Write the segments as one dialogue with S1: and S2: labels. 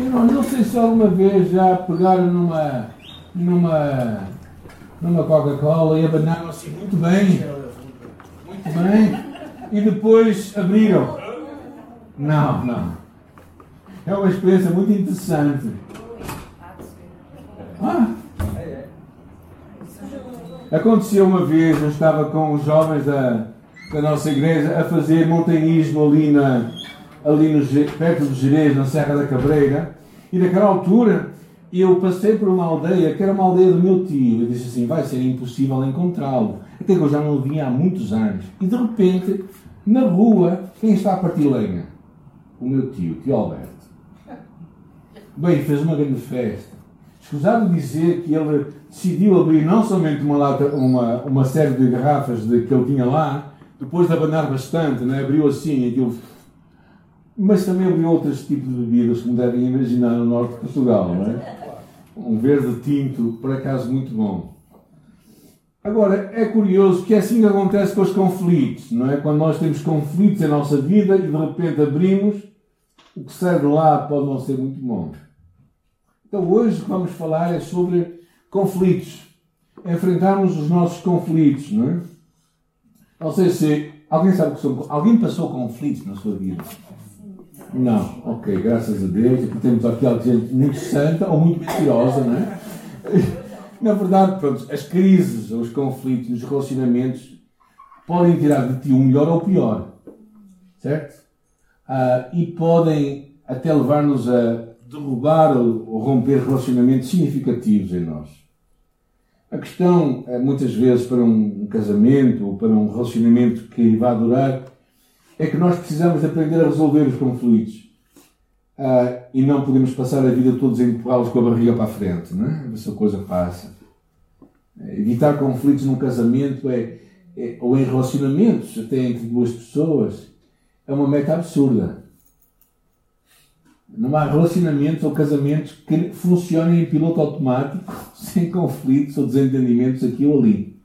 S1: Eu não, sei se alguma vez já pegaram numa, numa, numa Coca-Cola e abanaram assim muito bem. Muito bem. E depois abriram. Não, não. É uma experiência muito interessante. Ah. Aconteceu uma vez, eu estava com os jovens da, da nossa igreja a fazer montanhismo ali, na, ali no, perto do Jerez, na Serra da Cabreira, e naquela altura eu passei por uma aldeia que era uma aldeia do meu tio. Eu disse assim: vai ser impossível encontrá-lo. Até que eu já não o vinha há muitos anos. E de repente, na rua, quem está a partir lenha? O meu tio, tio Alberto. Bem, fez uma grande festa. Escusado dizer que ele decidiu abrir não somente uma, lata, uma, uma série de garrafas de, que ele tinha lá, depois de abanar bastante, né? abriu assim aquilo. Mas também abriu outros tipos de bebidas, como devem imaginar, no norte de Portugal. Não é? Um verde tinto, por acaso, muito bom. Agora, é curioso que é assim que acontece com os conflitos, não é? Quando nós temos conflitos em nossa vida e de repente abrimos, o que de lá pode não ser muito bom. Então, hoje o que vamos falar é sobre conflitos. Enfrentarmos os nossos conflitos, não é? Não sei se alguém sabe que são. Alguém passou conflitos na sua vida? Não, ok, graças a Deus. Porque temos aqui gente muito santa ou muito mentirosa, não é? Na verdade, pronto, as crises, os conflitos, os relacionamentos podem tirar de ti o melhor ou o pior, certo? Ah, e podem até levar-nos a derrubar ou romper relacionamentos significativos em nós. A questão, eh, muitas vezes, para um casamento ou para um relacionamento que vá durar, é que nós precisamos de aprender a resolver os conflitos. Uh, e não podemos passar a vida todos a empurrá-los com a barriga para a frente, não é? Essa coisa passa. Evitar conflitos num casamento é, é, ou em relacionamentos, até entre duas pessoas, é uma meta absurda. Não há relacionamentos ou casamentos que funcionem em piloto automático, sem conflitos ou desentendimentos aqui ou ali.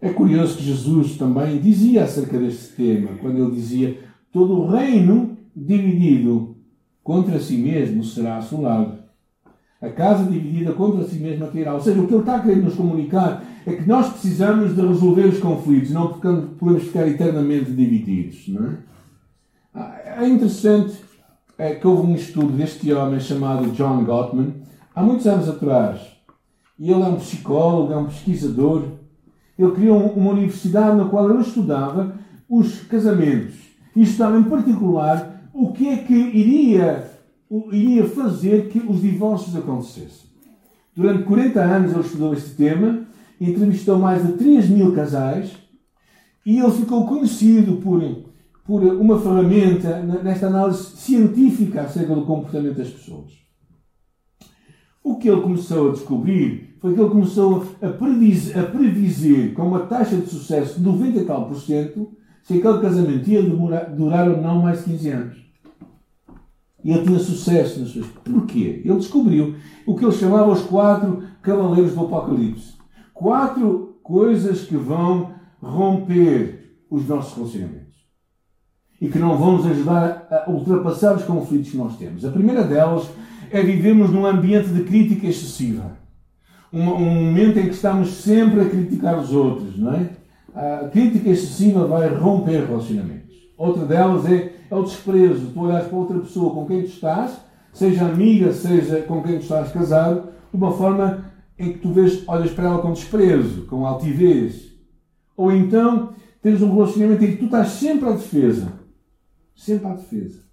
S1: É curioso que Jesus também dizia acerca deste tema, quando ele dizia: Todo o reino dividido contra si mesmo será assolado. A casa dividida contra si mesma cairá. Ou seja, o que ele está a querer nos comunicar é que nós precisamos de resolver os conflitos, não podemos ficar eternamente divididos. Não é? Ah, é interessante é que houve um estudo deste homem chamado John Gottman, há muitos anos atrás. E ele é um psicólogo, é um pesquisador. Ele criou uma universidade na qual ele estudava os casamentos. E estudava em particular o que é que iria, iria fazer que os divórcios acontecessem. Durante 40 anos ele estudou este tema, entrevistou mais de 3 mil casais e ele ficou conhecido por por uma ferramenta nesta análise científica acerca do comportamento das pessoas. O que ele começou a descobrir foi que ele começou a predizer, a predizer com uma taxa de sucesso de 90 e tal por cento se aquele casamento ia durar ou não mais de 15 anos. E ele tinha sucesso nas suas. Porquê? Ele descobriu o que ele chamava os quatro cavaleiros do Apocalipse. Quatro coisas que vão romper os nossos relacionamentos e que não vão nos ajudar a ultrapassar os conflitos que nós temos. A primeira delas é vivermos num ambiente de crítica excessiva. Um, um momento em que estamos sempre a criticar os outros, não é? A crítica excessiva vai romper relacionamentos. Outra delas é, é o desprezo. Tu olhas para outra pessoa com quem tu estás, seja amiga, seja com quem tu estás casado, de uma forma em que tu vês, olhas para ela com desprezo, com altivez. Ou então tens um relacionamento em que tu estás sempre à defesa sempre à defesa.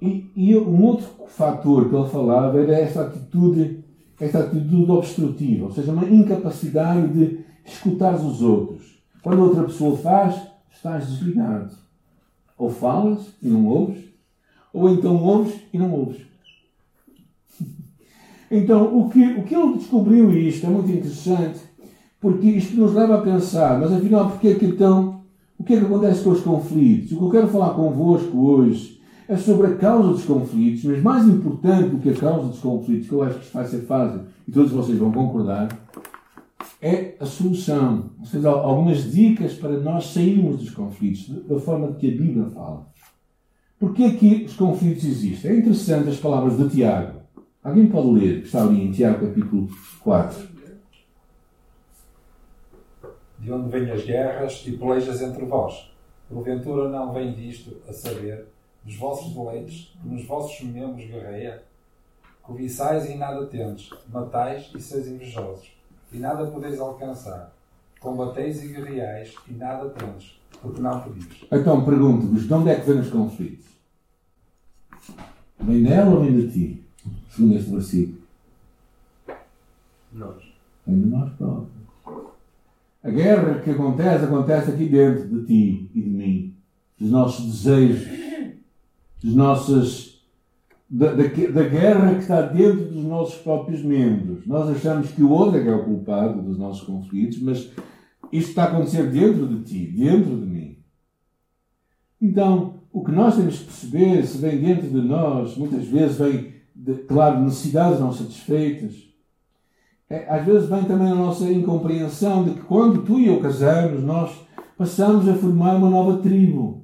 S1: E, e um outro fator que ele falava era esta atitude, esta atitude obstrutiva, ou seja, uma incapacidade de escutar os outros. Quando outra pessoa faz, estás desligado. Ou falas e não ouves, ou então ouves e não ouves. Então, o que, o que ele descobriu isto é muito interessante, porque isto nos leva a pensar, mas afinal, porque é que então o que é que acontece com os conflitos? O que eu quero falar convosco hoje é sobre a causa dos conflitos, mas mais importante do que a causa dos conflitos, que eu acho que vai ser fácil e todos vocês vão concordar, é a solução. Ou seja, algumas dicas para nós sairmos dos conflitos, da forma que a Bíblia fala. Porquê que os conflitos existem? É interessante as palavras de Tiago. Alguém pode ler, que está ali em Tiago capítulo 4.
S2: De onde vêm as guerras e pelejas entre vós? Porventura não vem disto, a saber, dos vossos deleites, que nos vossos membros guerreia? Cobiçais e nada tendes, matais e sois invejosos, e nada podeis alcançar. Combateis e guerreais e nada tendes, porque não pedis.
S1: Então pergunto-vos, de onde é que vêm os conflitos? Vem dela ou vem de ti? Segundo este versículo.
S2: Nós.
S1: Vem de nós próprios. A guerra que acontece, acontece aqui dentro de ti e de mim. Dos nossos desejos, dos nossos. Da, da, da, guerra que está dentro dos nossos próprios membros. Nós achamos que o outro é que é o culpado dos nossos conflitos, mas isto está a acontecer dentro de ti, dentro de mim. Então, o que nós temos que perceber, se vem dentro de nós, muitas vezes vem, de, claro, necessidades não satisfeitas. É, às vezes vem também a nossa incompreensão de que quando tu e eu casamos, nós passamos a formar uma nova tribo.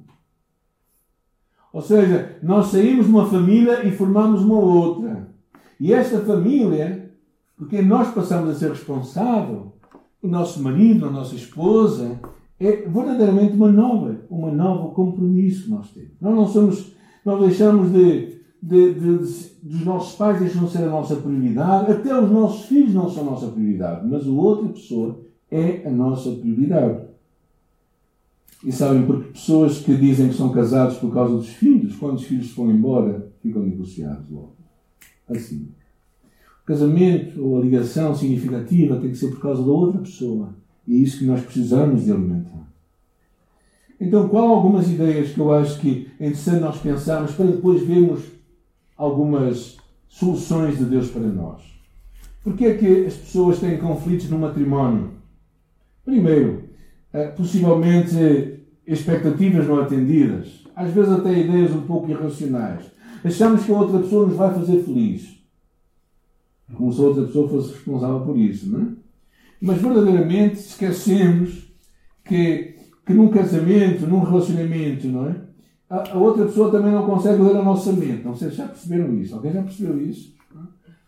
S1: Ou seja, nós saímos de uma família e formamos uma outra. E esta família, porque nós passamos a ser responsável, o nosso marido, a nossa esposa, é verdadeiramente uma nova, uma nova compromisso que nós temos. Nós não somos, nós deixamos de, de, de, de, dos nossos pais deixam de ser a nossa prioridade, até os nossos filhos não são a nossa prioridade, mas a outra pessoa é a nossa prioridade. E sabem, porque pessoas que dizem que são casados por causa dos filhos, quando os filhos vão embora, ficam divorciados logo. Assim. O casamento ou a ligação significativa tem que ser por causa da outra pessoa e é isso que nós precisamos de alimentar. Então, qual algumas ideias que eu acho que é interessante nós pensarmos para depois vermos algumas soluções de Deus para nós? Porquê é que as pessoas têm conflitos no matrimónio? Primeiro, possivelmente expectativas não atendidas. Às vezes até ideias um pouco irracionais. Achamos que a outra pessoa nos vai fazer feliz. Como se a outra pessoa fosse responsável por isso, não é? Mas verdadeiramente esquecemos que, que num casamento, num relacionamento, não é? A, a, outra pessoa também não consegue ler a nossa mente. Não sei se já perceberam isso. Alguém já percebeu isso?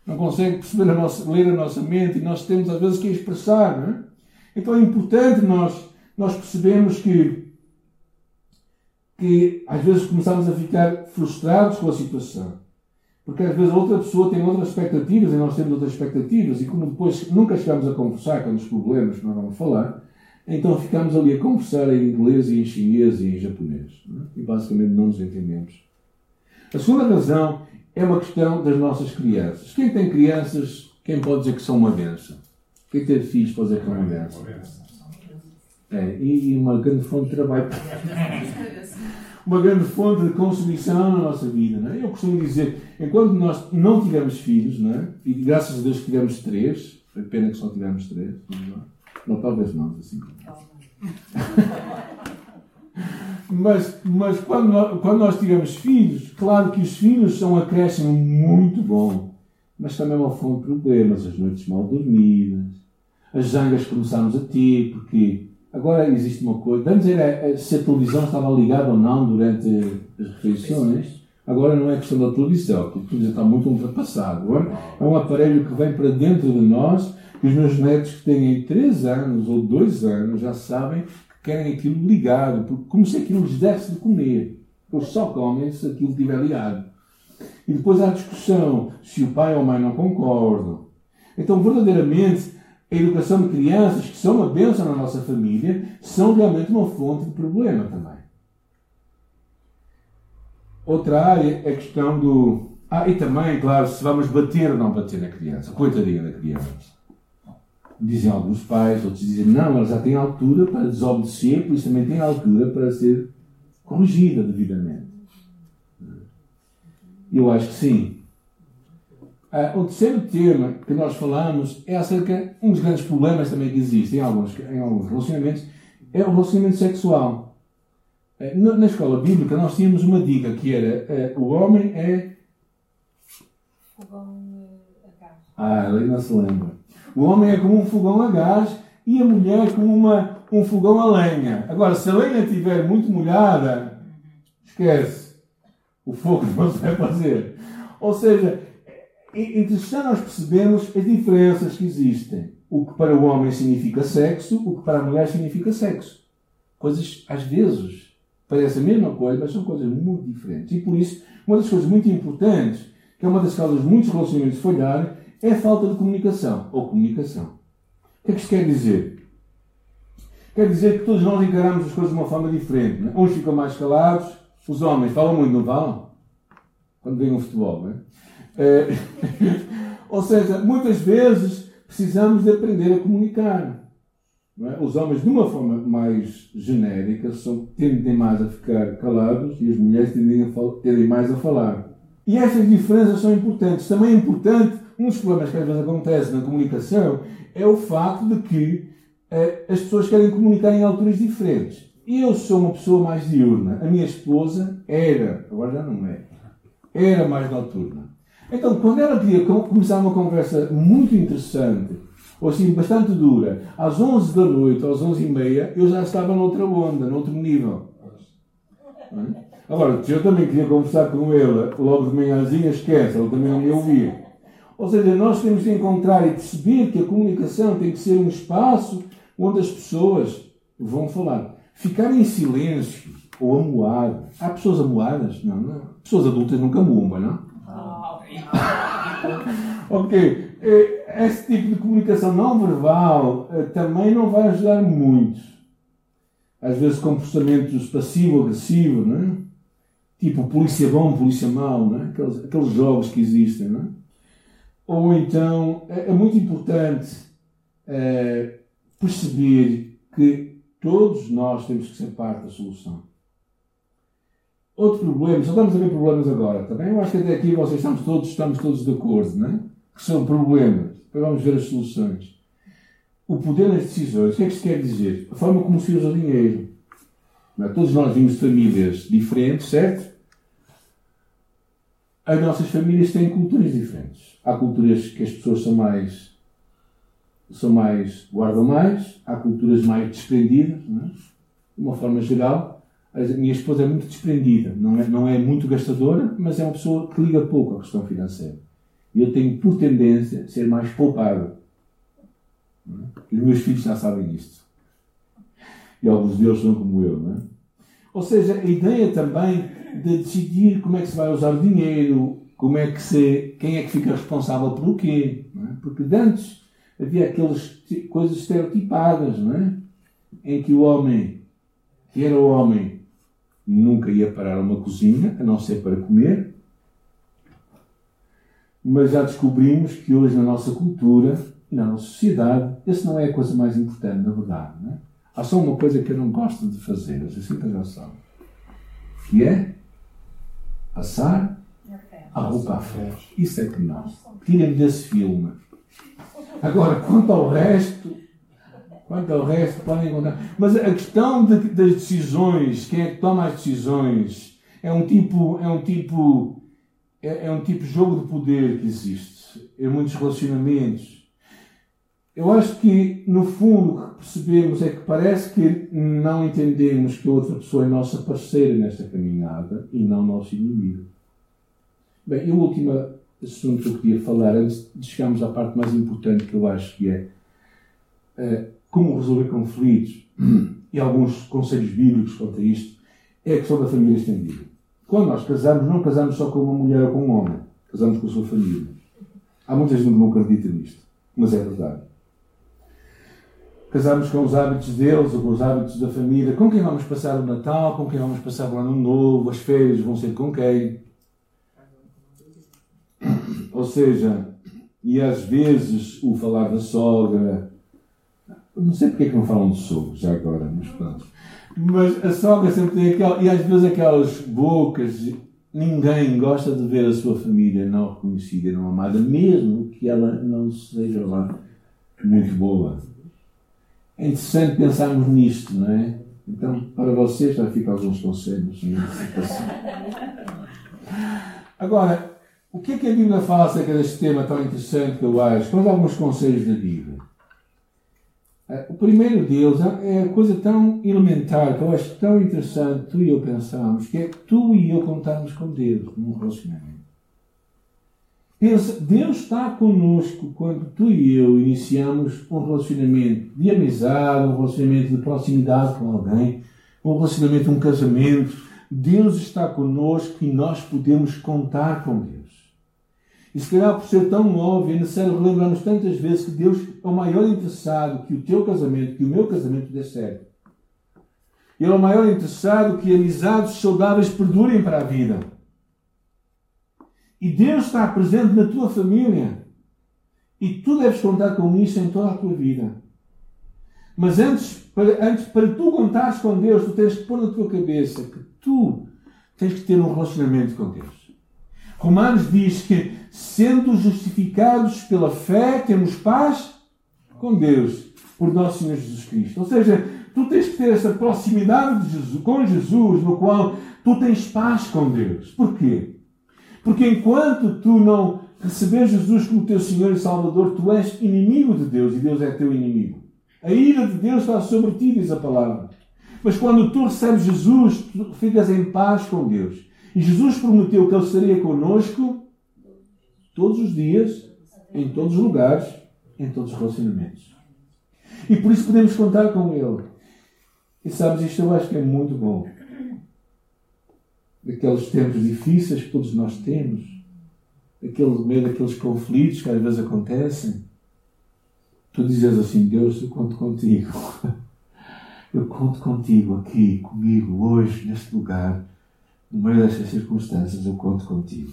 S1: Não consegue perceber a nossa, ler a nossa mente e nós temos às vezes que expressar. Não é? Então é importante nós, nós percebermos que, que às vezes começamos a ficar frustrados com a situação. Porque às vezes a outra pessoa tem outras expectativas e nós temos outras expectativas, e como depois nunca chegamos a conversar com os problemas que nós vamos falar, então ficamos ali a conversar em inglês e em chinês e em japonês. É? E basicamente não nos entendemos. A segunda razão é uma questão das nossas crianças. Quem tem crianças, quem pode dizer que são uma benção? Quem tem filhos pode dizer que são uma benção? É, e uma grande fonte de trabalho. uma grande fonte de consumição na nossa vida. Não é? Eu costumo dizer, enquanto nós não tivemos filhos, não é? e graças a Deus tivemos três, foi pena que só tivemos três, não, não talvez não, assim. mas, mas quando, nós, quando nós tivemos filhos, claro que os filhos são um acréscimo muito bom, mas também é uma fonte de problemas, as noites mal dormidas, as zangas que começámos a ter, porque Agora existe uma coisa. Antes era se a televisão estava ligada ou não durante as refeições. Agora não é questão da televisão, porque a televisão está muito ultrapassada. Agora é um aparelho que vem para dentro de nós e os meus netos que têm 3 anos ou 2 anos já sabem que querem aquilo ligado, porque como se aquilo lhes desse de comer. Eles só comem se aquilo estiver ligado. E depois há discussão se o pai ou a mãe não concordam. Então, verdadeiramente, a educação de crianças, que são uma bênção na nossa família, são realmente uma fonte de problema também. Outra área é a questão do. Ah, e também, claro, se vamos bater ou não bater na criança. Coitadinha da criança. Dizem alguns pais, outros dizem, não, ela já tem altura para desobedecer, por isso também tem altura para ser corrigida devidamente. Eu acho que sim. Uh, o terceiro tema que nós falamos é acerca um dos grandes problemas também que existem em alguns, em alguns relacionamentos é o relacionamento sexual. Uh, na, na, escola bíblica nós tínhamos uma dica que era uh, o homem é
S3: fogão a gás.
S1: Ah, ele não se lembra. O homem é como um fogão a gás e a mulher como uma, um fogão a lenha. Agora, se a lenha estiver muito molhada, esquece. O fogo não se vai fazer. Ou seja, é interessante nós percebermos as diferenças que existem. O que para o homem significa sexo, o que para a mulher significa sexo. Coisas, às vezes, parecem a mesma coisa, mas são coisas muito diferentes. E por isso, uma das coisas muito importantes, que é uma das causas de muitos relacionamentos falharem, é a falta de comunicação ou comunicação. O que é que isto quer dizer? Quer dizer que todos nós encaramos as coisas de uma forma diferente. É? Uns ficam mais calados, os homens falam muito, não falam? Quando vem o futebol, não é? É... ou seja, muitas vezes precisamos de aprender a comunicar. É? Os homens, de uma forma mais genérica, são, tendem mais a ficar calados e as mulheres tendem, a tendem mais a falar. E estas diferenças são importantes. Também é importante, um dos problemas que às vezes acontece na comunicação é o facto de que eh, as pessoas querem comunicar em alturas diferentes. Eu sou uma pessoa mais diurna. A minha esposa era, agora já não é, era mais noturna. Então, quando ela queria começar uma conversa muito interessante, ou assim, bastante dura, às 11 da noite, às 11 e meia, eu já estava noutra onda, noutro nível. É? Agora, se eu também queria conversar com ele logo de manhãzinha, esquece, ele também não me ouvia. Ou seja, nós temos de encontrar e perceber que a comunicação tem que ser um espaço onde as pessoas vão falar. Ficar em silêncio ou amuar. Há pessoas amuadas? Não, não. Pessoas adultas nunca amuam, não? ok. Eh, esse tipo de comunicação não verbal eh, também não vai ajudar muito. Às vezes comportamentos passivo-agressivo, não é? Tipo polícia bom, polícia mau, não é? Aqueles, aqueles jogos que existem, não é? Ou então, é, é muito importante é, perceber que todos nós temos que ser parte da solução. Outro problema, só estamos a ver problemas agora, também. Tá Eu acho que até aqui vocês estamos todos, estamos todos de acordo, não é? Que são problemas. Depois vamos ver as soluções. O poder nas decisões, o que é que isto quer dizer? A forma como se usa o dinheiro. É? Todos nós vimos famílias diferentes, certo? As nossas famílias têm culturas diferentes. Há culturas que as pessoas são mais são mais, guardam mais, há culturas mais desprendidas, é? de uma forma geral. A minha esposa é muito desprendida, não é, não é muito gastadora, mas é uma pessoa que liga pouco à questão financeira. E eu tenho por tendência ser mais poupado. É? Os meus filhos já sabem disto. E alguns deles são como eu, não é? Ou seja, a ideia também de decidir como é que se vai usar o dinheiro, como é que se, quem é que fica responsável pelo quê. É? Porque antes havia aquelas coisas estereotipadas, não é? Em que o homem, que era o homem, nunca ia parar uma cozinha, a não ser para comer. Mas já descobrimos que hoje na nossa cultura, na nossa sociedade, essa não é a coisa mais importante, na verdade. Não é? Há só uma coisa que eu não gosto de fazer, assim que já sabem, que é passar a roupa a ferro. Isso é que não. Tirem-me desse filme. Agora, quanto ao resto, quanto ao resto, podem encontrar. Mas a questão de, das decisões, quem é que toma as decisões, é um tipo, é um tipo, é, é um tipo jogo de poder que existe em muitos relacionamentos. Eu acho que, no fundo, o que percebemos é que parece que não entendemos que a outra pessoa é nossa parceira nesta caminhada e não nosso inimigo. Bem, e o último assunto que eu queria falar, antes de chegarmos à parte mais importante que eu acho que é uh, como resolver conflitos e alguns conselhos bíblicos quanto a isto, é a questão da família estendida. Quando nós casamos, não casamos só com uma mulher ou com um homem, casamos com a sua família. Há muita gente que não acredita nisto, mas é verdade. Casamos com os hábitos deles ou com os hábitos da família, com quem vamos passar o Natal, com quem vamos passar o Ano Novo, as férias vão ser com quem. Ou seja, e às vezes o falar da sogra. Não sei porque é que não falam de sogro já agora, mas pronto. Mas a sogra sempre tem aquela. E às vezes aquelas bocas. Ninguém gosta de ver a sua família não reconhecida não amada, mesmo que ela não seja lá muito boa. É interessante pensarmos nisto, não é? Então, para vocês, já ficam alguns conselhos. Agora, o que é que a Bíblia fala acerca deste tema tão interessante que eu acho? Quais alguns conselhos da Bíblia? Eh, o primeiro deles é a coisa tão elementar que eu acho tão interessante, tu e eu pensamos, que é tu e eu contarmos com Deus num relacionamento. Pensa, Deus está conosco quando tu e eu iniciamos um relacionamento de amizade, um relacionamento de proximidade com alguém, um relacionamento, um casamento. Deus está conosco e nós podemos contar com Deus. E se calhar por ser tão óbvio, é necessário relembrarmos tantas vezes que Deus é o maior interessado que o teu casamento, que o meu casamento dê certo. Ele é o maior interessado que amizades saudáveis perdurem para a vida. E Deus está presente na tua família. E tu deves contar com isso em toda a tua vida. Mas antes para, antes, para tu contares com Deus, tu tens que pôr na tua cabeça que tu tens que ter um relacionamento com Deus. Romanos diz que, sendo justificados pela fé, temos paz com Deus, por nosso Senhor Jesus Cristo. Ou seja, tu tens que ter essa proximidade Jesus, com Jesus, no qual tu tens paz com Deus. Porquê? Porque enquanto tu não receber Jesus como teu Senhor e Salvador, tu és inimigo de Deus e Deus é teu inimigo. A ira de Deus está sobre ti, diz a palavra. Mas quando tu recebes Jesus, tu ficas em paz com Deus. E Jesus prometeu que Ele estaria conosco todos os dias, em todos os lugares, em todos os relacionamentos. E por isso podemos contar com Ele. E sabes, isto eu acho que é muito bom daqueles tempos difíceis que todos nós temos, daquele meio daqueles conflitos que às vezes acontecem. Tu dizes assim, Deus, eu conto contigo. Eu conto contigo aqui, comigo, hoje, neste lugar, no meio destas circunstâncias, eu conto contigo.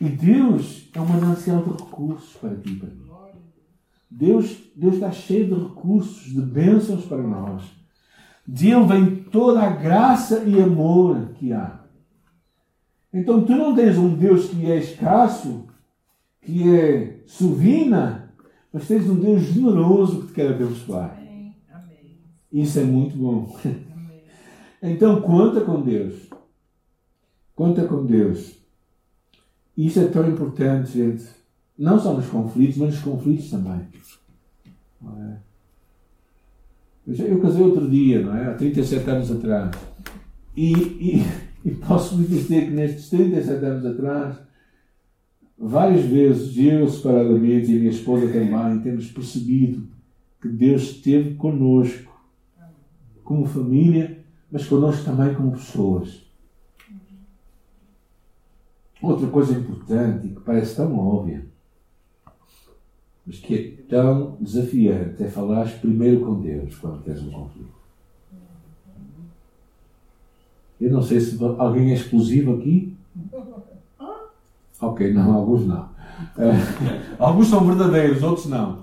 S1: E Deus é um manancial de recursos para ti e para mim. Deus, Deus está cheio de recursos, de bênçãos para nós. De Ele vem toda a graça e amor que há. Então tu não tens um Deus que é escasso, que é suvina, mas tens um Deus generoso que te quer abençoar. Isso é muito bom. Então conta com Deus. Conta com Deus. Isso é tão importante, gente. Não só nos conflitos, mas nos conflitos também. É? Eu casei outro dia, não é? Há 37 anos atrás. E, e, e posso lhe dizer que nestes 37 anos atrás, várias vezes, eu separadamente e a minha esposa também, temos percebido que Deus esteve conosco, como família, mas conosco também como pessoas. Outra coisa importante e que parece tão óbvia mas que é tão desafiante é falar primeiro com Deus quando tens um conflito. Eu não sei se alguém é explosivo aqui. Ok, não, alguns não. Alguns são verdadeiros, outros não.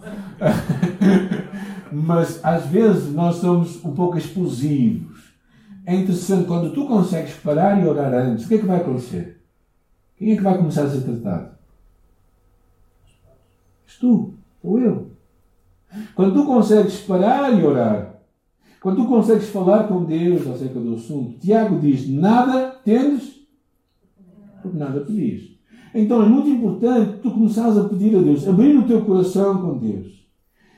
S1: Mas às vezes nós somos um pouco explosivos. É interessante quando tu consegues parar e orar antes, o que é que vai acontecer? Quem é que vai começar a ser tratado? És tu, ou eu. Quando tu consegues parar e orar, quando tu consegues falar com Deus acerca do assunto, Tiago diz: Nada tendes, porque nada pedis. Então é muito importante tu começares a pedir a Deus, abrir o teu coração com Deus.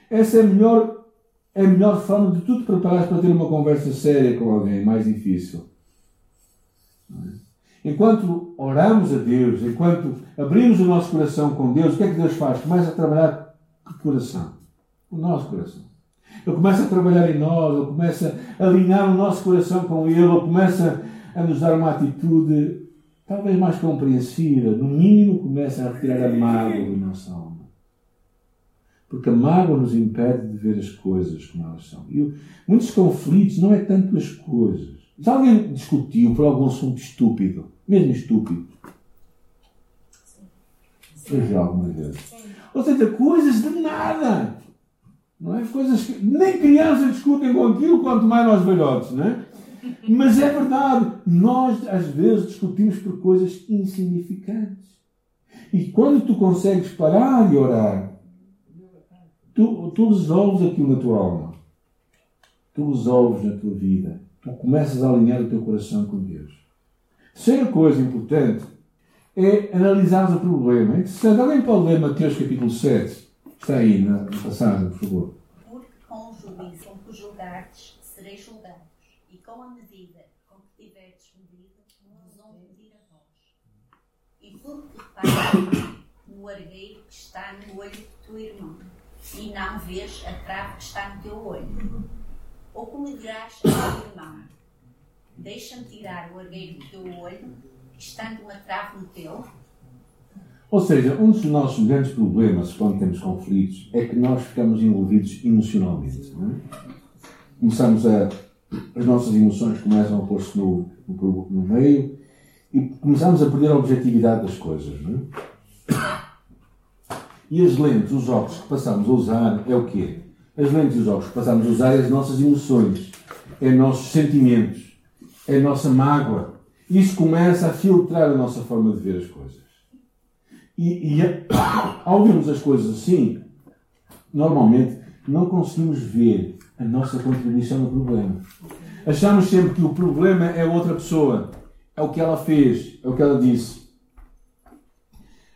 S1: Essa é a melhor, é a melhor forma de tu te preparares para ter uma conversa séria com alguém, mais difícil. Enquanto oramos a Deus, enquanto abrimos o nosso coração com Deus, o que é que Deus faz? Começa a trabalhar o coração, o nosso coração. Ele começa a trabalhar em nós, ele começa a alinhar o nosso coração com Ele, ele começa a nos dar uma atitude talvez mais compreensiva, no mínimo começa a retirar a mágoa da nossa alma. Porque a mágoa nos impede de ver as coisas como elas são. E muitos conflitos não é tanto as coisas. Se alguém discutiu por algum assunto estúpido, mesmo estúpido, seja alguma vez. Ou seja, coisas de nada. Não é? Coisas que nem crianças discutem com aquilo, quanto mais nós velhotes, não é? Mas é verdade, nós às vezes discutimos por coisas insignificantes. E quando tu consegues parar e orar, tu, tu resolves aquilo na tua alma. Tu resolves na tua vida. Começas a alinhar o teu coração com Deus. Terceira coisa importante é analisar o problema. É interessante. Alguém pode ler Mateus capítulo 7? Está aí na passagem, por favor.
S4: Porque com juízo com que julgardes, sereis julgados, e com a medida com que tiverdes medido, vos vão medir a vós. E porque reparas no argueiro que está no olho do teu irmão, e não vês a trave que está no teu olho? Ou como dirás ao teu irmão, deixa-me tirar o argueiro do teu olho, estando uma trave no teu?
S1: Ou seja, um dos nossos grandes problemas quando temos conflitos é que nós ficamos envolvidos emocionalmente. É? Começamos a. As nossas emoções começam a pôr-se no, no, no, meio e começamos a perder a objetividade das coisas. É? E as lentes, os óculos que passamos a usar é o quê? As lentes e os óculos que passamos a usar é as nossas emoções, é os nossos sentimentos, é a nossa mágoa. Isso começa a filtrar a nossa forma de ver as coisas. E, e ao vermos as coisas assim, normalmente não conseguimos ver a nossa contribuição no problema. Achamos sempre que o problema é outra pessoa, é o que ela fez, é o que ela disse.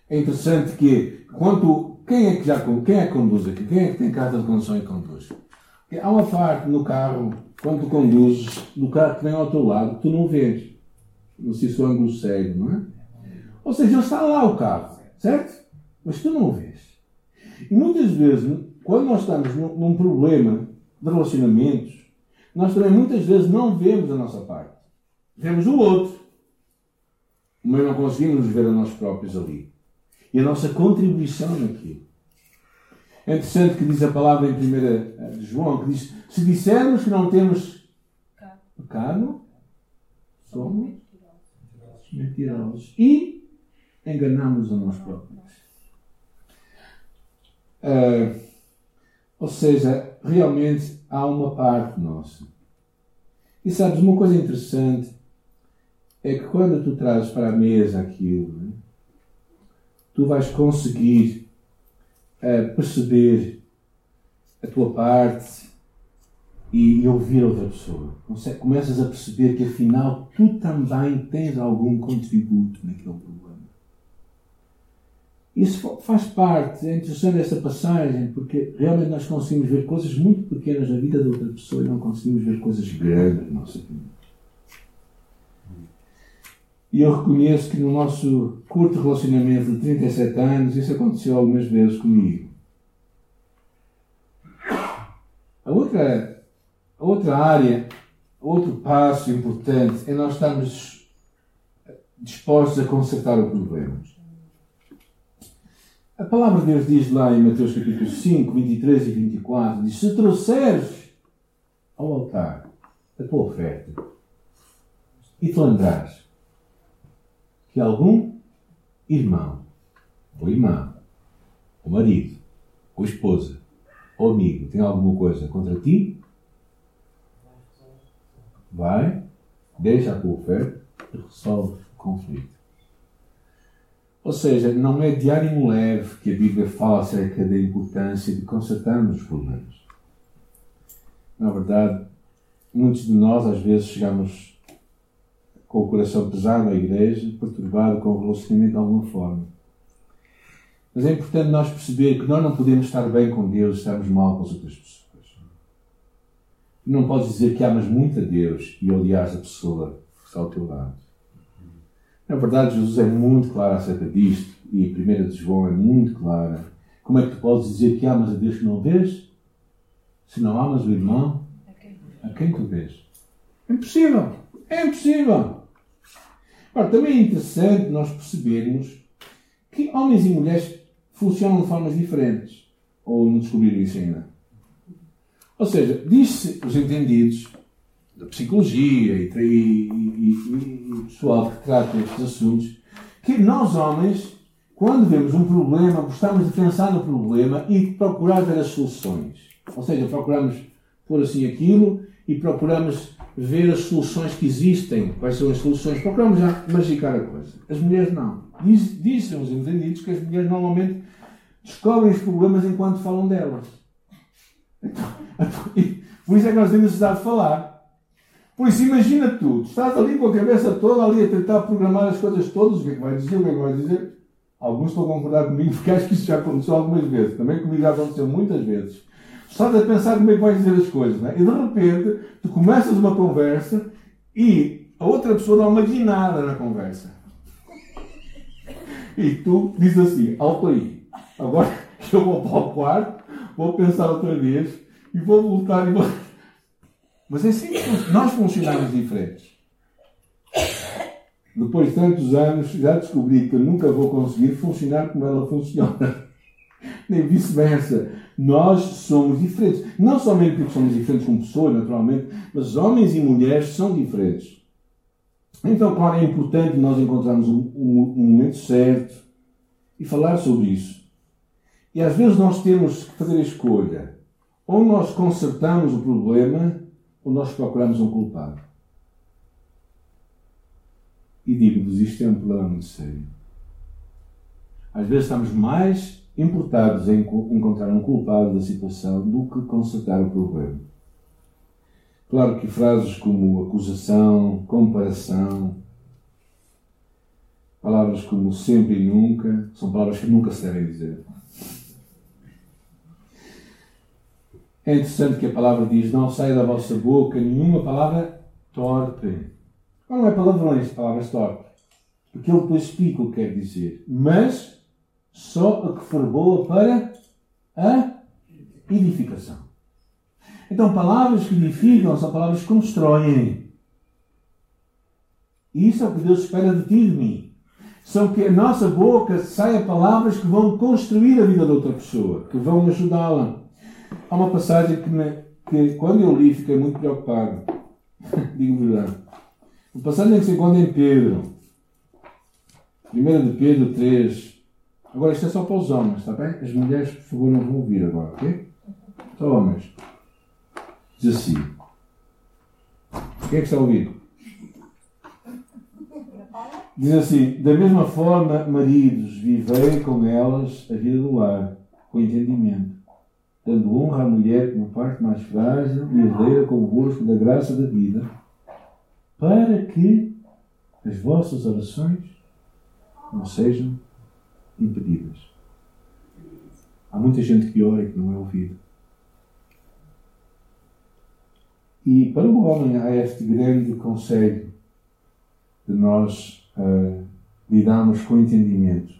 S1: É interessante que quando quem é que já quem é que conduz aqui? Quem é que tem carta de condução e conduz? Porque há uma parte no carro, quando tu conduzes, no carro que vem ao teu lado, tu não vês. Não sei se o ângulo cego, não é? Ou seja, está lá o carro. Certo? Mas tu não o vês. E muitas vezes, quando nós estamos num problema de relacionamentos, nós também muitas vezes não vemos a nossa parte. Vemos o outro. Mas não conseguimos ver a nós próprios ali. E a nossa contribuição naquilo. É interessante que diz a palavra em 1 João, que diz, se dissermos que não temos pecado, somos mentirosos. E enganamos a nós próprios. Uh, ou seja, realmente há uma parte nossa. E sabes, uma coisa interessante é que quando tu trazes para a mesa aquilo, né, tu vais conseguir uh, perceber a tua parte e, e ouvir a outra pessoa. Começas a perceber que afinal tu também tens algum contributo naquele problema. Isso faz parte, é interessante essa passagem, porque realmente nós conseguimos ver coisas muito pequenas na vida da outra pessoa e não conseguimos ver coisas grandes na nossa vida. E eu reconheço que no nosso curto relacionamento de 37 anos, isso aconteceu algumas vezes comigo. A outra, a outra área, outro passo importante é nós estarmos dispostos a consertar o problema. A palavra de Deus diz lá em Mateus capítulo 5, 23 e 24, diz, se trouxeres ao altar a tua oferta e te lembrares que algum irmão, ou irmã, ou marido, ou esposa, ou amigo tem alguma coisa contra ti, vai, deixa a tua oferta e resolve o conflito. Ou seja, não é de ânimo leve que a Bíblia fala acerca da importância de consertarmos os problemas. Na verdade, muitos de nós às vezes chegamos com o coração pesado à igreja, perturbado com o relacionamento de alguma forma. Mas é importante nós perceber que nós não podemos estar bem com Deus estarmos mal com as outras pessoas. Não podes dizer que amas muito a Deus e odias a pessoa que está ao teu lado. Na verdade, Jesus é muito claro acerca disto e a primeira de João é muito clara. Como é que tu podes dizer que amas a Deus que não vês? Se não amas o irmão, a quem tu vês? É impossível! É impossível! Ora, também é interessante nós percebermos que homens e mulheres funcionam de formas diferentes. Ou não descobriram isso ainda? Ou seja, diz-se os entendidos da psicologia e, e, e, e pessoal que trata estes assuntos, que nós homens, quando vemos um problema, gostamos de pensar no problema e de procurar ver as soluções. Ou seja, procuramos pôr assim aquilo e procuramos ver as soluções que existem. Quais são as soluções? Procuramos já magicar a coisa. As mulheres não. Diz, dizem os entendidos que as mulheres normalmente descobrem os problemas enquanto falam delas. Então, por isso é que nós temos necessidade de falar. Por isso, imagina tu, tu estás ali com a cabeça toda ali a tentar programar as coisas todas, o que é que vai dizer, o que é que vai dizer. Alguns estão a concordar comigo porque acho que isso já aconteceu algumas vezes. Também comigo já aconteceu muitas vezes. Estás a pensar como é que vais dizer as coisas, não é? E de repente, tu começas uma conversa e a outra pessoa dá uma guinada na conversa. E tu dizes assim, alto aí. Agora eu vou para o quarto, vou pensar outra vez e vou voltar e vou... Mas é assim que nós funcionamos diferentes. Depois de tantos anos, já descobri que eu nunca vou conseguir funcionar como ela funciona. Nem vice-versa. Nós somos diferentes. Não somente porque somos diferentes como pessoas, naturalmente, mas homens e mulheres são diferentes. Então, claro, é importante nós encontrarmos um, um, um momento certo e falar sobre isso. E às vezes nós temos que fazer a escolha. Ou nós consertamos o problema, ou nós procuramos um culpado. E digo-vos, isto é um problema muito sério. Às vezes estamos mais importados em encontrar um culpado da situação do que consertar o problema. Claro que frases como acusação, comparação, palavras como sempre e nunca, são palavras que nunca se devem dizer. É interessante que a palavra diz: Não saia da vossa boca nenhuma palavra torpe. Não é palavrões, palavras torpes. Porque ele depois explica o que quer dizer. Mas só a que for boa para a edificação. Então, palavras que edificam são palavras que constroem. Isso é o que Deus espera de ti e de mim. São que a nossa boca saia palavras que vão construir a vida de outra pessoa, que vão ajudá-la. Há uma passagem que, me, que, quando eu li, fiquei muito preocupado. Digo verdade. Uma passagem que se encontra em Pedro. 1 de Pedro 3. Agora, isto é só para os homens, está bem? As mulheres, por favor, não vão ouvir agora, ok? Só homens. Diz assim. Quem é que está a ouvir? Diz assim: Da mesma forma, maridos, vivei com elas a vida do lar, com entendimento, dando honra à mulher como parte mais frágil e herdeira convosco da graça da vida, para que as vossas orações não sejam impedidas. Há muita gente que ora e que não é ouvida. E para o homem há este grande conselho de nós uh, lidarmos com entendimento.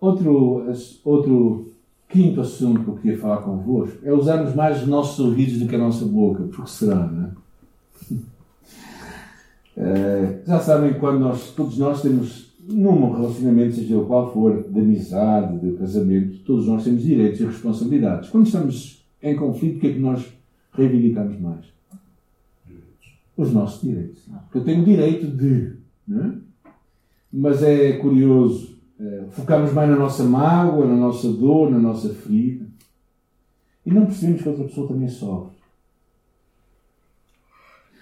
S1: Outro, outro quinto assunto que eu queria falar convosco é usarmos mais os nossos ouvidos do que a nossa boca. Porque será, não é? Uh, já sabem, quando nós, todos nós temos, num relacionamento, seja o qual for, de amizade, de casamento, todos nós temos direitos e responsabilidades. Quando estamos em conflito, o que é que nós reivindicamos mais? Os nossos direitos. Eu tenho direito de. É? Mas é curioso, é, focamos mais na nossa mágoa, na nossa dor, na nossa ferida. E não percebemos que a outra pessoa também sofre.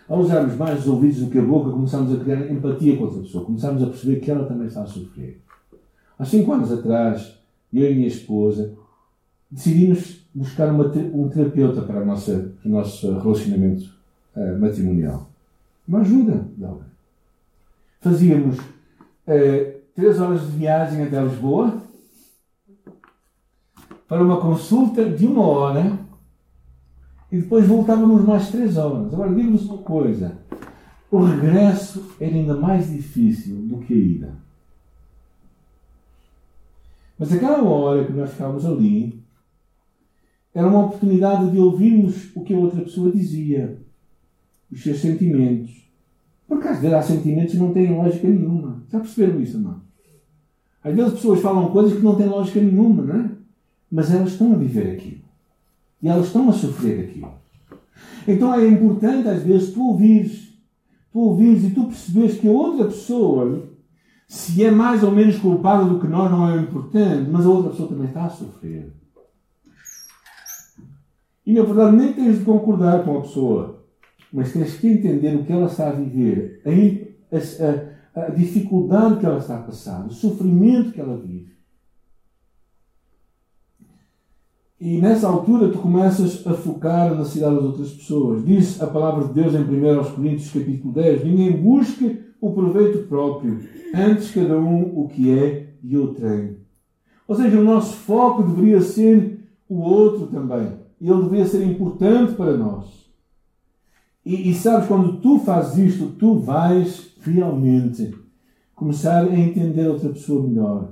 S1: Ao usarmos mais os ouvidos do que a boca, começamos a criar empatia com outra pessoa. Começamos a perceber que ela também está a sofrer. Há cinco anos atrás, eu e minha esposa decidimos buscar uma, um terapeuta para, nossa, o nosso relacionamento uh, matrimonial. Uma ajuda de alguém. Fazíamos uh, três horas de viagem até Lisboa para uma consulta de uma hora e depois voltávamos mais três horas. Agora, diga-nos uma coisa: o regresso era ainda mais difícil do que a ida. Mas aquela hora que nós ficávamos ali, era uma oportunidade de ouvirmos o que a outra pessoa dizia, os seus sentimentos. Porque às vezes há sentimentos que não têm lógica nenhuma. Já perceberam isso, não? Às vezes as pessoas falam coisas que não têm lógica nenhuma, não é? Mas elas estão a viver aquilo. E elas estão a sofrer aquilo. Então é importante, às vezes, tu ouvires, tu ouvires e tu percebes que a outra pessoa, se é mais ou menos culpada do que nós, não é importante, mas a outra pessoa também está a sofrer. E na verdade nem tens de concordar com a pessoa, mas tens que entender o que ela está a viver, a, a, a dificuldade que ela está a passar, o sofrimento que ela vive. E nessa altura tu começas a focar na necessidade das outras pessoas. Diz a palavra de Deus em 1 Coríntios capítulo 10, ninguém busque o proveito próprio, antes cada um o que é e o tem. Ou seja, o nosso foco deveria ser o outro também. Ele deveria ser importante para nós. E, e sabes, quando tu fazes isto, tu vais realmente começar a entender outra pessoa melhor.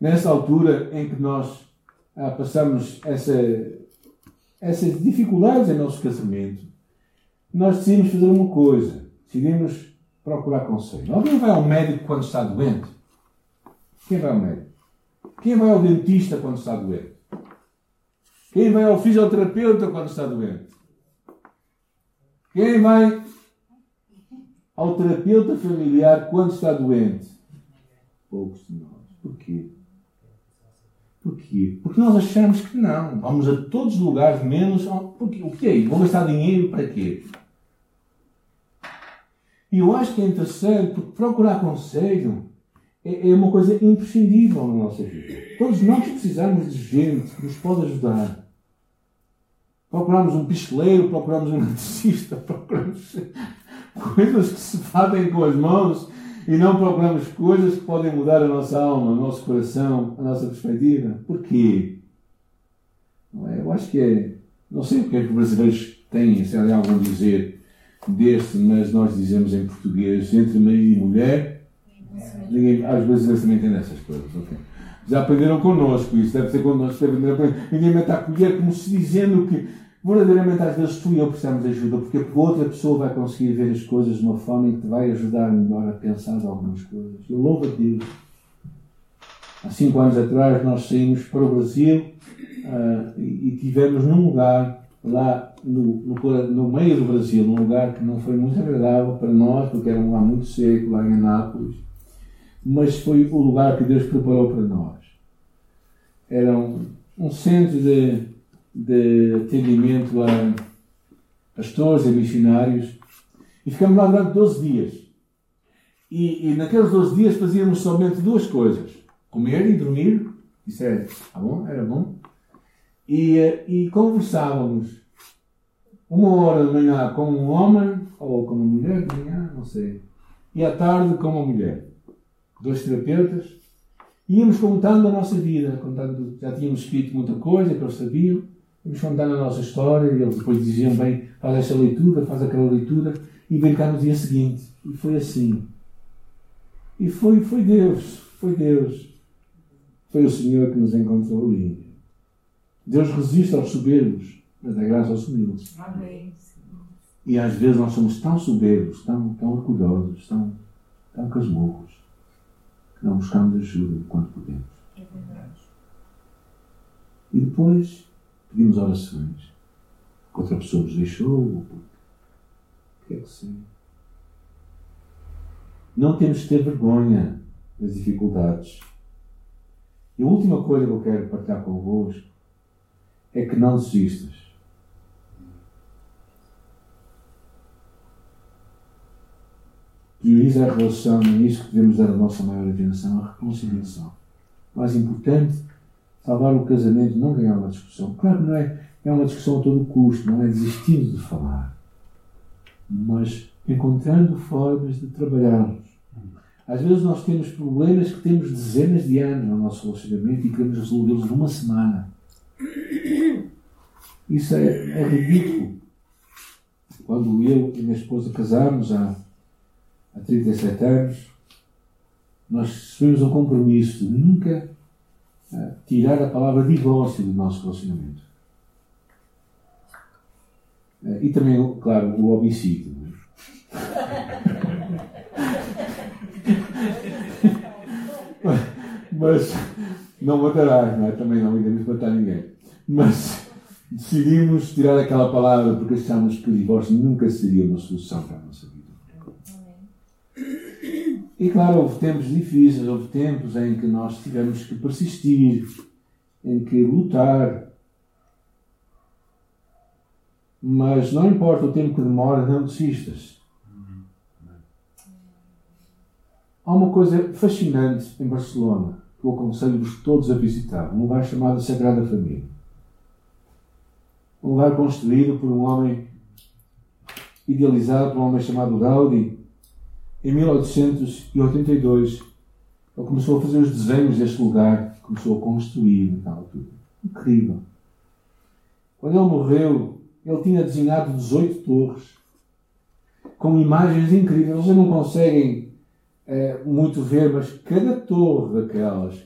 S1: Nessa altura em que nós ah, passamos essa, essas dificuldades em nosso casamento, nós decidimos fazer uma coisa. Decidimos procurar conselho. Alguém vai ao médico quando está doente? Quem vai ao médico? Quem vai ao dentista quando está doente? Quem vai ao fisioterapeuta quando está doente? Quem vai ao terapeuta familiar quando está doente? Poucos de nós. Porquê? Porquê? Porque nós achamos que não. Vamos a todos os lugares, menos. Porque, o quê? Vou gastar dinheiro para quê? E eu acho que é interessante, porque procurar conselho é, é uma coisa imprescindível na nossa vida. Todos nós precisamos de gente que nos pode ajudar. Procuramos um pistoleiro, procuramos um eletricista, procuramos coisas que se fazem com as mãos e não procuramos coisas que podem mudar a nossa alma, o nosso coração, a nossa perspectiva. Porquê? É? Eu acho que é. Não sei o que é que os brasileiros têm, se há algum dizer deste, mas nós dizemos em português entre marido e mulher. Ninguém, às vezes eles também entendem essas coisas. Okay? Já aprenderam connosco isso, deve ser connosco. Deve Ninguém mete a colher como se dizendo que verdadeiramente às vezes tu e eu precisamos de ajuda, porque outra pessoa vai conseguir ver as coisas de uma forma que te vai ajudar melhor a pensar em algumas coisas. Eu louvo a Deus. Há cinco anos atrás nós saímos para o Brasil uh, e, e tivemos num lugar lá no, no, no, meio do Brasil, num lugar que não foi muito agradável para nós, porque era um lugar muito seco, lá em Anápolis, mas foi o lugar que Deus preparou para nós. Era um, um centro de de atendimento a pastores e missionários e ficamos lá durante 12 dias. E, e naqueles 12 dias fazíamos somente duas coisas: comer e dormir. Isso era, tá bom? Era bom. E, e conversávamos uma hora de manhã com um homem ou com uma mulher de manhã, não sei. E à tarde com uma mulher. Dois terapeutas. Íamos contando a nossa vida, contando, já tínhamos escrito muita coisa que eles sabiam. Vamos contar a nossa história e eles depois diziam bem, faz esta leitura, faz aquela leitura e vem cá no dia seguinte. E foi assim. E foi, foi Deus, foi Deus. Foi o Senhor que nos encontrou ali. Deus resiste aos soberbos, mas dá graça aos humildes. Amém. E às vezes nós somos tão soberbos, tão, tão orgulhosos, tão, tão casmurros, que não buscamos ajuda quanto podemos. É verdade. E depois pedimos orações. Outra pessoa nos deixou, o que é que sei. Não temos que ter vergonha das dificuldades. E a última coisa que eu quero partilhar convosco é que não desistas. Prioriza a relação, é isso que devemos dar a nossa maior atenção, a reconciliação. Mais importante salvar o casamento, não ganhar uma discussão. Claro que não é, é uma discussão a todo custo, não é desistindo de falar, mas encontrando formas de trabalharmos. Às vezes nós temos problemas que temos dezenas de anos no nosso relacionamento e queremos resolvê-los numa semana. Isso é, é ridículo. Quando eu e minha esposa casámos há, há 37 anos, nós assumimos um compromisso de nunca tirar a palavra divórcio do nosso relacionamento. Eh, e também, claro, o homicídio. Mas não matarás, não é? Também não iremos matar ninguém. Mas decidimos tirar aquela palavra porque achamos que o divórcio nunca seria uma solução para a nossa vida. E claro, houve tempos difíceis, houve tempos em que nós tivemos que persistir, em que lutar. Mas não importa o tempo que demora, não desistas. Há uma coisa fascinante em Barcelona que eu aconselho-vos todos a visitar, um lugar chamado Sagrada Família. Um lugar construído por um homem idealizado por um homem chamado Gaudi em 1882 Ele começou a fazer os desenhos deste lugar, começou a construir naquela altura. Incrível. Quando ele morreu, ele tinha desenhado 18 torres com imagens incríveis. Vocês não conseguem é, muito ver, mas cada torre daquelas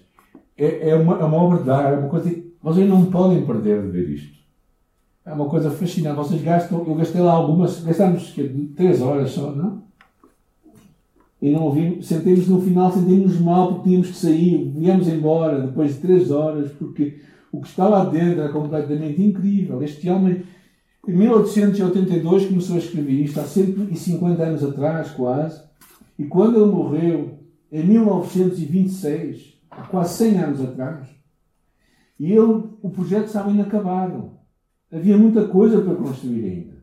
S1: é, é, uma, é uma obra de arte, é uma coisa que vocês não podem perder de ver isto. É uma coisa fascinante. Vocês gastam, eu gastei lá algumas, gastámos que, três horas só, não? E não ouvimos, sentemos no final, sentimos mal porque tínhamos que sair, viemos embora depois de três horas, porque o que está lá dentro era completamente incrível. Este homem, em 1882, começou a escrever isto, há 150 anos atrás, quase, e quando ele morreu, em 1926, há quase 100 anos atrás, e ele, o projeto estava inacabado. Havia muita coisa para construir ainda.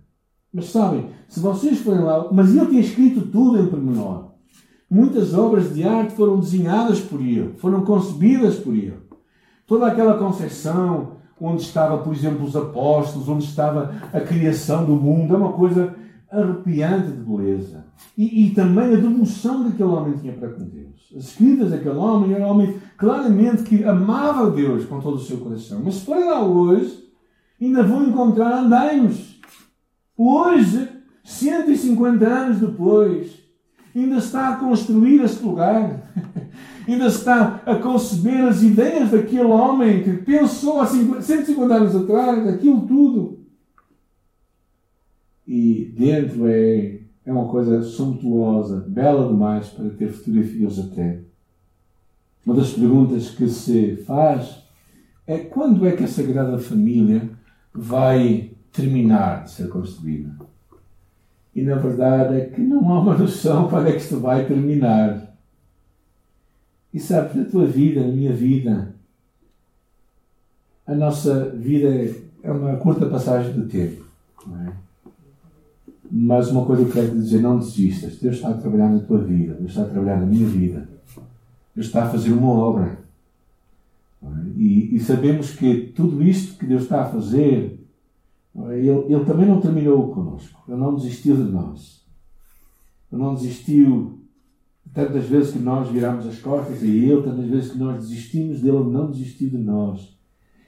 S1: Mas sabem, se vocês forem lá, mas ele tinha escrito tudo em pormenor. Muitas obras de arte foram desenhadas por ele, foram concebidas por ele. Toda aquela concepção, onde estava, por exemplo, os apóstolos, onde estava a criação do mundo, é uma coisa arrepiante de beleza. E, e também a devoção que aquele homem tinha para com Deus. As escritas daquele homem era um homem claramente que amava Deus com todo o seu coração. Mas se forem lá hoje, ainda vão encontrar andaimes. Hoje, 150 anos depois, ainda está a construir este lugar. ainda está a conceber as ideias daquele homem que pensou há 150 anos atrás, aquilo tudo. E dentro é, é uma coisa suntuosa, bela demais para ter fotografias até. Uma das perguntas que se faz é quando é que a Sagrada Família vai terminar de ser construída? E na verdade é que não há uma noção para é que isto vai terminar. E sabes, na tua vida, na minha vida, a nossa vida é uma curta passagem de tempo. É? Mas uma coisa que eu quero dizer, não desistas. Deus está a trabalhar na tua vida, Deus está a trabalhar na minha vida. Deus está a fazer uma obra. É? E, e, sabemos que tudo isto que Deus está a fazer? Ele, ele, também não terminou connosco. Ele não desistiu de nós. Ele não desistiu tantas vezes que nós viramos as costas a Ele, tantas vezes que nós desistimos dele, Ele não desistiu de nós.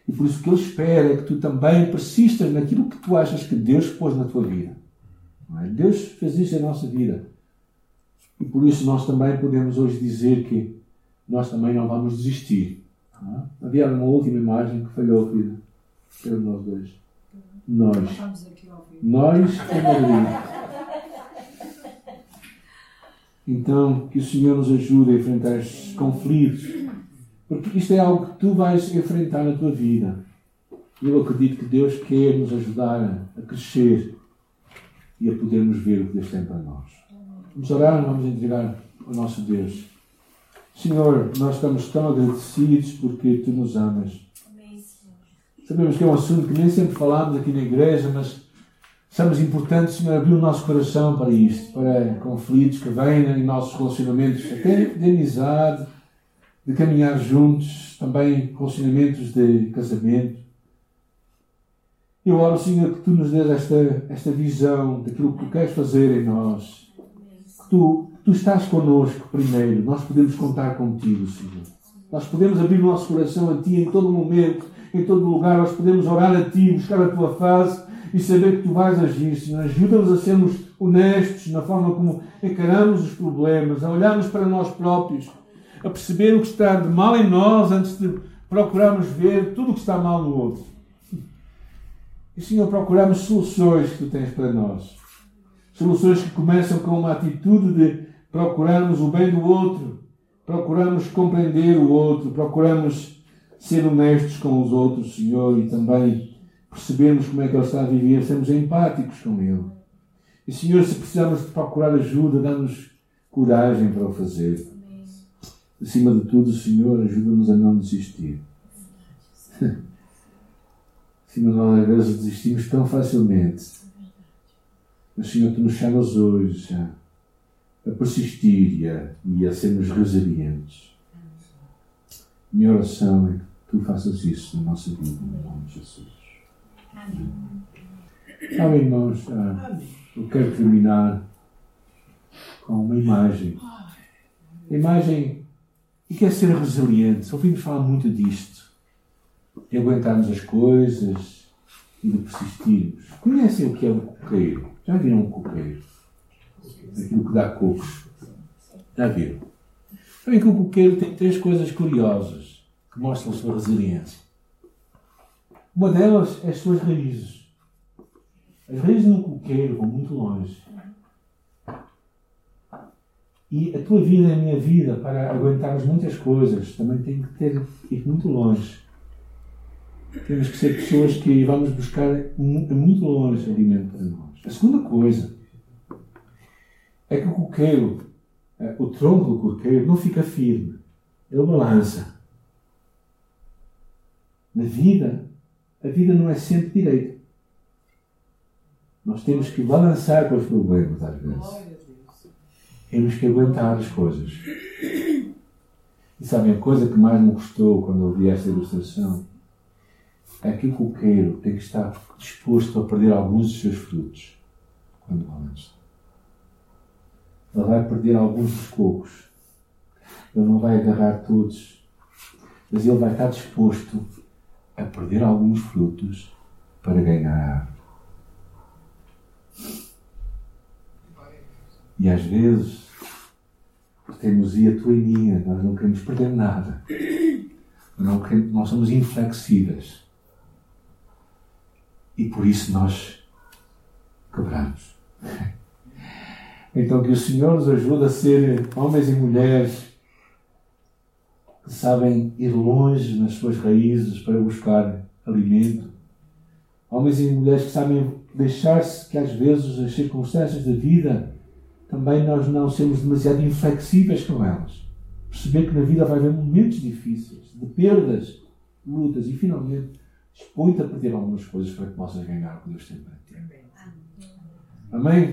S1: E por isso que Ele espera é que tu também persistas naquilo que tu achas que Deus pôs na tua vida. É? Deus fez isso em nossa vida. E por isso nós também podemos hoje dizer que nós também não vamos desistir. Não é? Havia uma última imagem que falhou, filha. Era nós dois. Nós. Nós Maria. Então, que o Senhor nos ajude a enfrentar estes conflitos. Porque isto é algo que tu vais enfrentar na tua vida. Eu acredito que Deus quer nos ajudar a crescer e a podermos ver o que Deus tem para nós. Vamos orar, vamos entregar ao nosso Deus. Senhor, nós estamos tão agradecidos porque Tu nos amas. Sabemos que é um assunto que nem sempre falamos aqui na igreja, mas Achamos importante, Senhor, abrir o nosso coração para isto, para conflitos que vêm em nossos relacionamentos, até de amizade, de caminhar juntos, também relacionamentos de casamento. Eu oro, Senhor, que Tu nos dês esta, esta visão daquilo que Tu queres fazer em nós. Que Tu, que tu estás connosco primeiro. Nós podemos contar contigo, Senhor. Nós podemos abrir o nosso coração a Ti em todo momento, em todo lugar. Nós podemos orar a Ti, buscar a Tua face e saber que Tu vais agir, Senhor. Ajuda-nos a sermos honestos na forma como encaramos os problemas, a olharmos para nós próprios, a perceber o que está de mal em nós antes de procurarmos ver tudo o que está mal no outro. E, Senhor, procuramos soluções que Tu tens para nós. Soluções que começam com uma atitude de procurarmos o bem do outro, procuramos compreender o outro, procuramos ser honestos com os outros, Senhor, e também percebermos como é que Ele está a viver, sermos empáticos com Ele. E, Senhor, se precisarmos de procurar ajuda, dá-nos coragem para o fazer. Acima de tudo, Senhor, ajuda-nos a não desistir. Senhor, nós às vezes desistimos tão facilmente. Mas, Senhor, Tu nos chamas hoje a, a persistir e a, e a sermos resilientes. Minha oração é que Tu faças isso na nossa vida, em nome de Jesus. Amém. Amém, irmãos. Ah, eu quero terminar com uma imagem. A imagem E quer ser resiliente. Ouvimos falar muito disto. De aguentarmos as coisas e de persistirmos. Conhecem o que é o coqueiro? Já viram um coqueiro? Aquilo que dá cocos. Já viram? Sabem que o coqueiro tem três coisas curiosas que mostram sua resiliência. Uma delas é as suas raízes. As raízes no coqueiro vão muito longe. E a tua vida e a minha vida, para aguentarmos muitas coisas, também tem que ter, ir muito longe. Temos que ser pessoas que vamos buscar muito longe alimento para nós. A segunda coisa é que o coqueiro, eh, o tronco do coqueiro, não fica firme. Ele balança. Na vida, a vida não é sempre direita. Nós temos que balançar com os problemas, às vezes. Temos que aguentar as coisas. E sabem, a coisa que mais me gostou quando eu vi esta ilustração é que o coqueiro tem que estar disposto a perder alguns dos seus frutos quando balança. Ele vai perder alguns dos cocos. Ele não vai agarrar todos. Mas ele vai estar disposto a perder alguns frutos para ganhar. E às vezes, por teimosia tua e minha, nós não queremos perder nada. Não queremos, nós somos inflexíveis. E por isso nós quebramos. Então que o Senhor nos ajude a ser homens e mulheres que sabem ir longe nas suas raízes para buscar alimento. Homens e mulheres que sabem deixar-se que às vezes as circunstâncias da vida também nós não sermos demasiado inflexíveis com elas. Perceber que na vida vai haver momentos difíceis, de perdas, lutas e finalmente expõe-te a perder algumas coisas para que possas ganhar o que Deus tem para ti. Amém?